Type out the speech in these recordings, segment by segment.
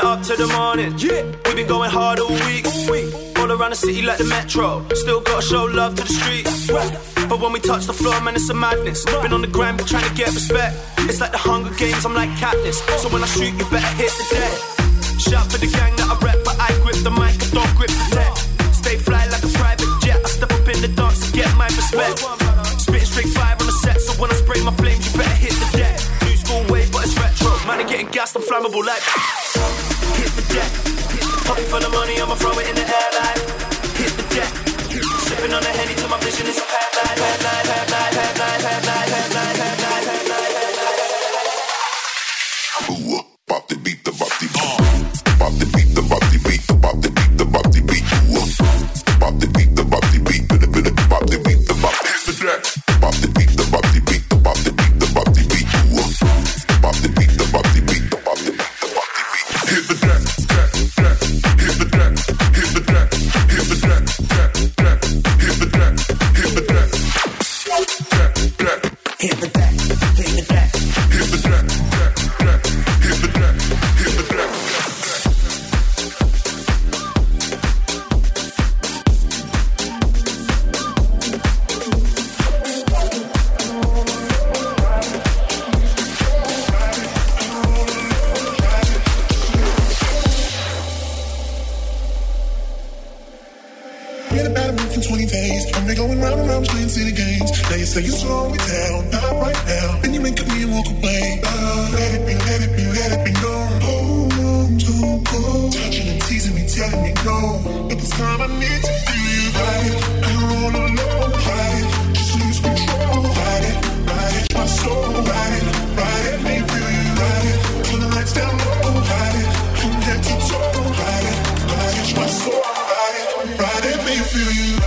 It up to the morning. Yeah, we been going hard all week. All around the city like the metro. Still gotta show love to the streets. But when we touch the floor, man, it's a madness. Been on the grind, been trying to get respect. It's like the Hunger Games, I'm like Katniss. So when I shoot, you better hit the deck. Shout for the gang that I rep, but I grip the mic, I don't grip the tech. Stay fly like a private jet. I step up in the dance to get my respect. Spitting straight fire on the set, so when I spray my Man, I'm flammable like. Hit the deck. Pocket for the money, I'ma throw it in the air like. Hit the deck. Sipping on the henny till my vision is impaired like. Headline, not right now. Then you make me walk away. Uh, let it be, let it be, let it be known. Go. Touching and teasing me, telling me no. But this time I need to feel you right? Just lose control, it, my soul, it, it, make feel you it. Turn the lights down low, it, it, my soul, it, it, make feel you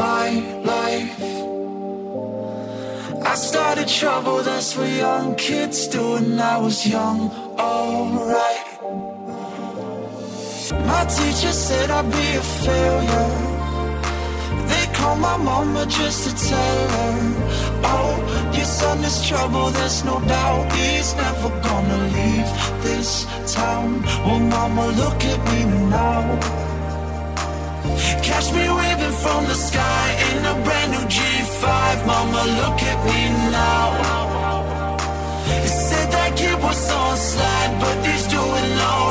my life. I started trouble, that's what young kids do, and I was young, alright. My teacher said I'd be a failure. They call my mama just to tell her, Oh, your son is trouble, there's no doubt. He's never gonna leave this town. Well, mama, look at me now. Catch me waving from the sky in a brand new G5. Mama, look at me now. He said that kid was on slide, but he's doing alright.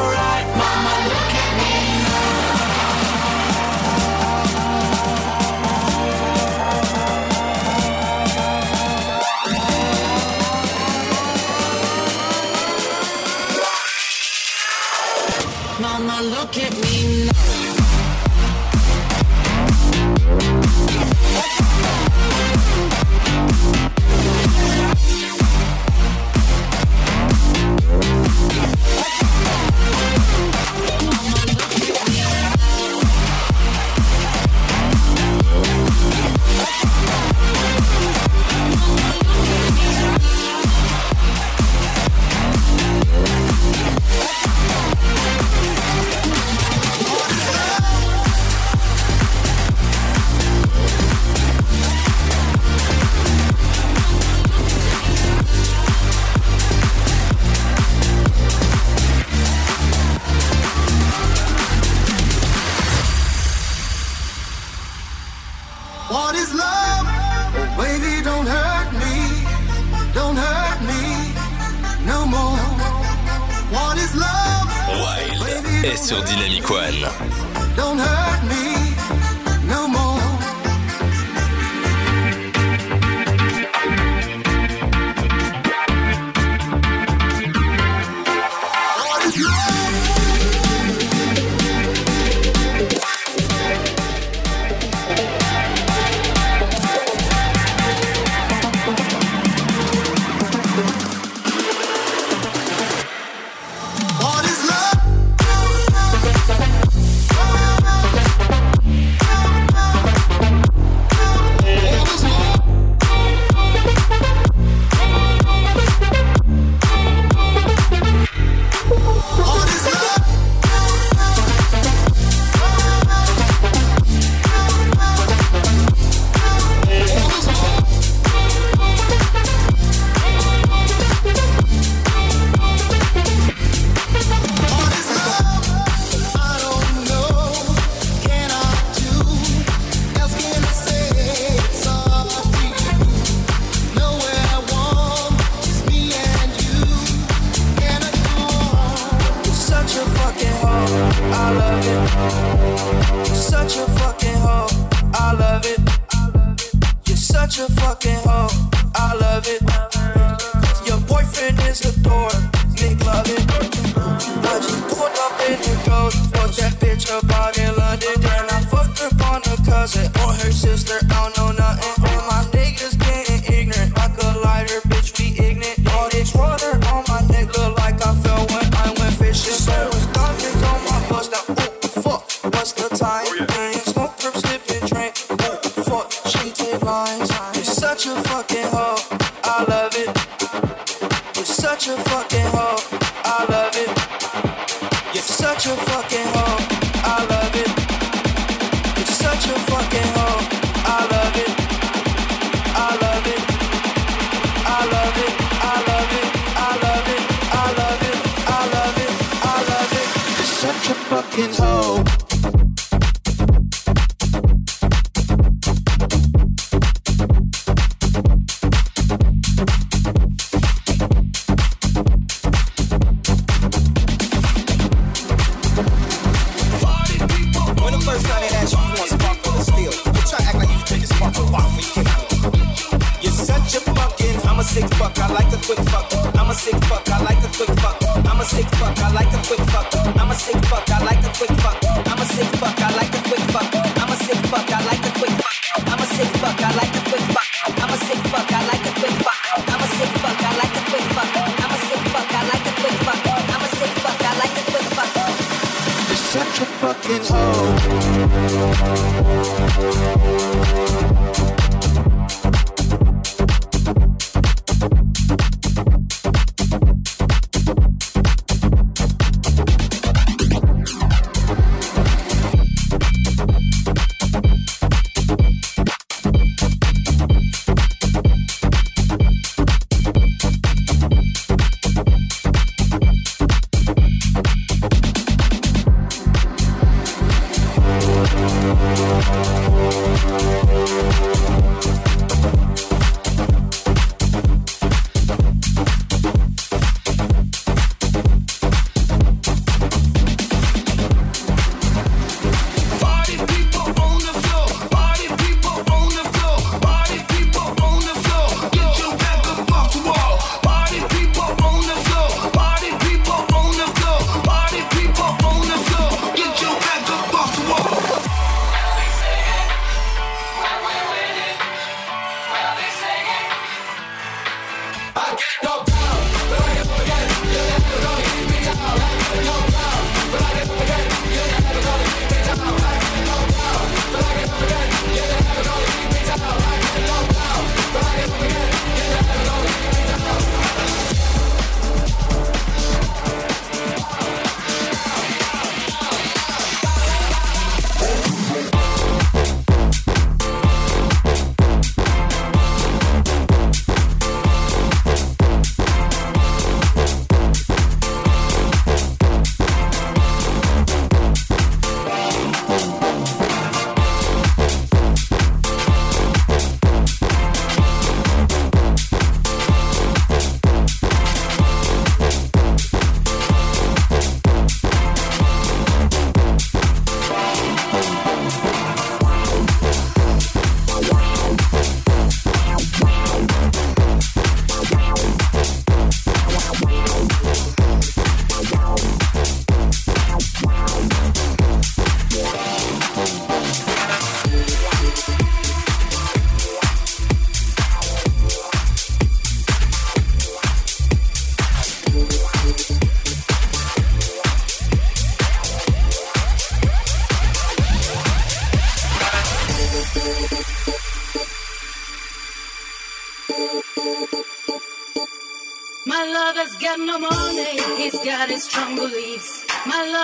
Fucking hoe.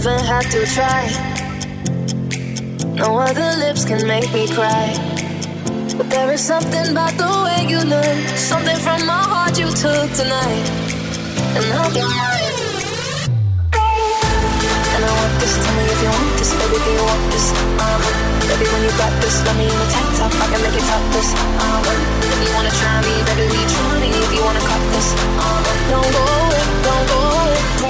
even have to try. No other lips can make me cry. But there is something about the way you look, something from my heart you took tonight. And I'll be mine. And I want this, tell me if you want this, baby, do you want this? Um, baby, when you got this, let me in a tank top, I can make it topless. Um, if you wanna try me, baby, we try me. If you wanna cut this, um, don't go away, don't go away,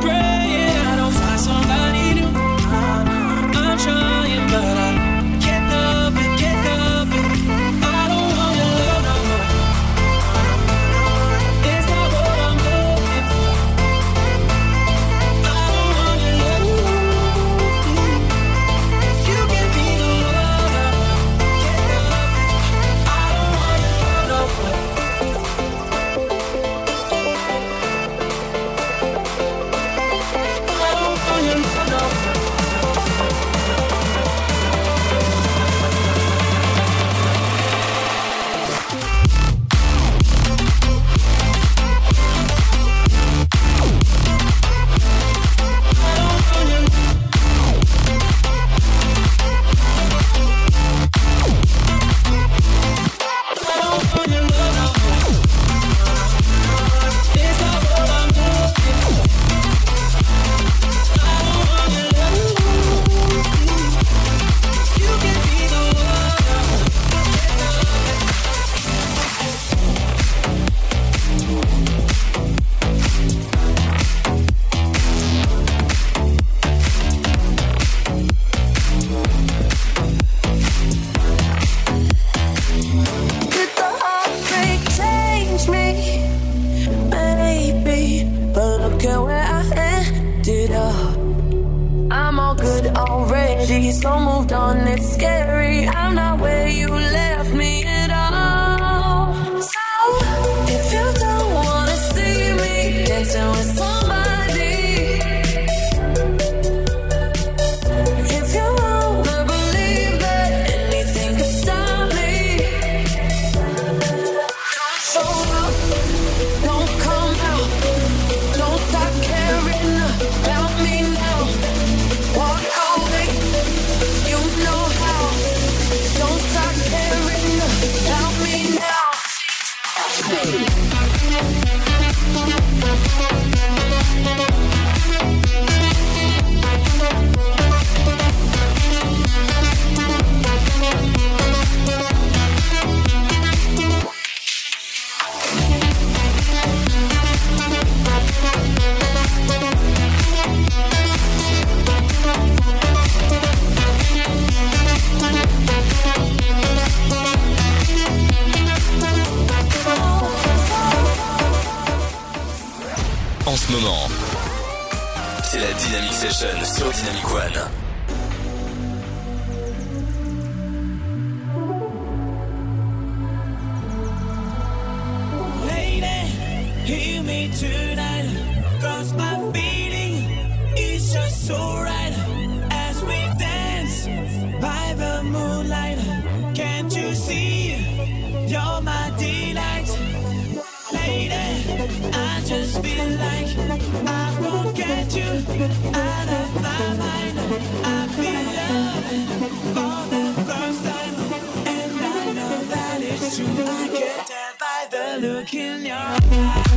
breath. Look in your Lady,